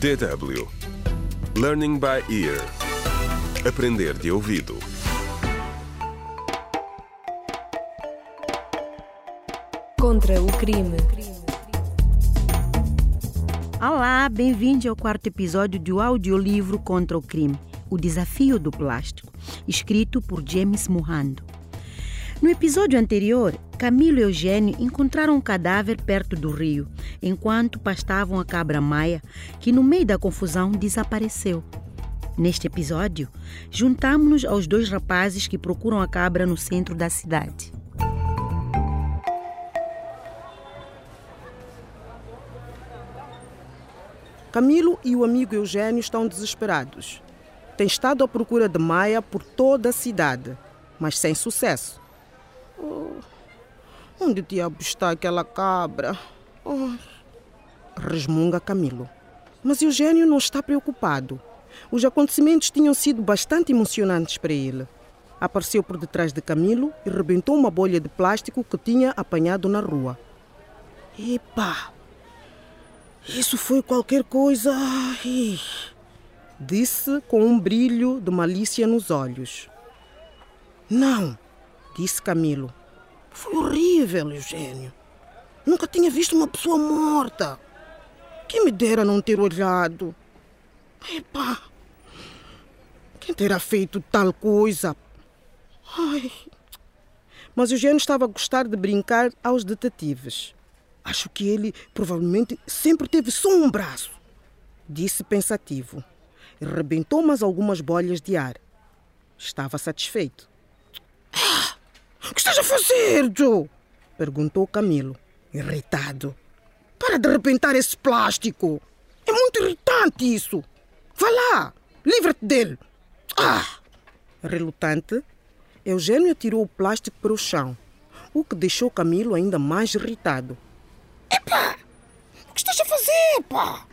DW Learning by Ear Aprender de ouvido Contra o crime. Olá, bem-vindo ao quarto episódio do audiolivro Contra o Crime, O Desafio do Plástico, escrito por James Mohando. No episódio anterior, Camilo e Eugênio encontraram um cadáver perto do rio, enquanto pastavam a cabra Maia, que no meio da confusão desapareceu. Neste episódio, juntamos-nos aos dois rapazes que procuram a cabra no centro da cidade. Camilo e o amigo Eugênio estão desesperados. Têm estado à procura de Maia por toda a cidade, mas sem sucesso. Oh, onde diabo está aquela cabra? Oh, resmunga Camilo. Mas Eugênio não está preocupado. Os acontecimentos tinham sido bastante emocionantes para ele. Apareceu por detrás de Camilo e rebentou uma bolha de plástico que tinha apanhado na rua. Epa! Isso foi qualquer coisa. Ai, disse com um brilho de malícia nos olhos. Não, disse Camilo. Foi horrível, Eugênio. Nunca tinha visto uma pessoa morta. Quem me dera não ter olhado. Epá, quem terá feito tal coisa? Ai. Mas Eugênio estava a gostar de brincar aos detetives. Acho que ele provavelmente sempre teve só um braço, disse pensativo. Rebentou mais algumas bolhas de ar. Estava satisfeito. Ah, o que estás a fazer, Joe? perguntou Camilo, irritado. Para de arrebentar esse plástico. É muito irritante isso. Vá lá, livra-te dele. Ah! Relutante, Eugênio atirou o plástico para o chão, o que deixou Camilo ainda mais irritado. Epá! O que estás a fazer, pá?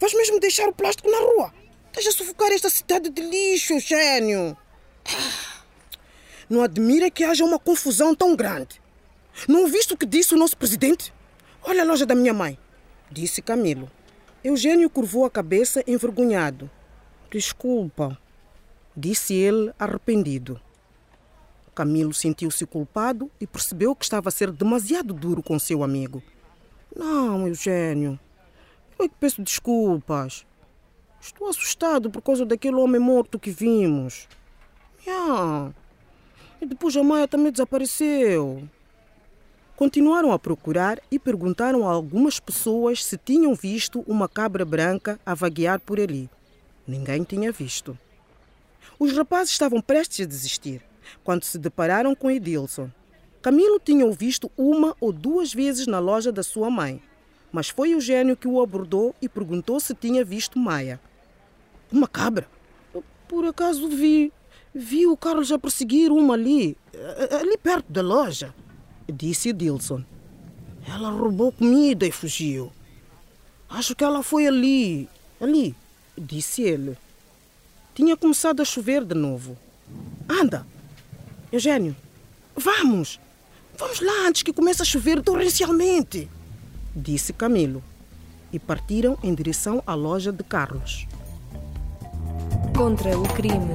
Vais mesmo deixar o plástico na rua? Estás a sufocar esta cidade de lixo, gênio. Não admira que haja uma confusão tão grande. Não ouviste o que disse o nosso presidente? Olha a loja da minha mãe, disse Camilo. Eugênio curvou a cabeça envergonhado. Desculpa, disse ele arrependido. Camilo sentiu-se culpado e percebeu que estava a ser demasiado duro com seu amigo. Não, Eugênio. Eu é que peço desculpas. Estou assustado por causa daquele homem morto que vimos. Yeah. E depois a Maia também desapareceu. Continuaram a procurar e perguntaram a algumas pessoas se tinham visto uma cabra branca a vaguear por ali. Ninguém tinha visto. Os rapazes estavam prestes a desistir quando se depararam com Edilson. Camilo tinha o visto uma ou duas vezes na loja da sua mãe, mas foi Eugênio que o abordou e perguntou se tinha visto Maia. Uma cabra? Por acaso vi. Vi o Carlos a perseguir uma ali, ali perto da loja, disse Edilson. Ela roubou comida e fugiu. Acho que ela foi ali, ali, disse ele. Tinha começado a chover de novo. Anda, Eugênio, vamos! Vamos lá antes que comece a chover torrencialmente, disse Camilo. E partiram em direção à loja de Carlos. Contra o crime.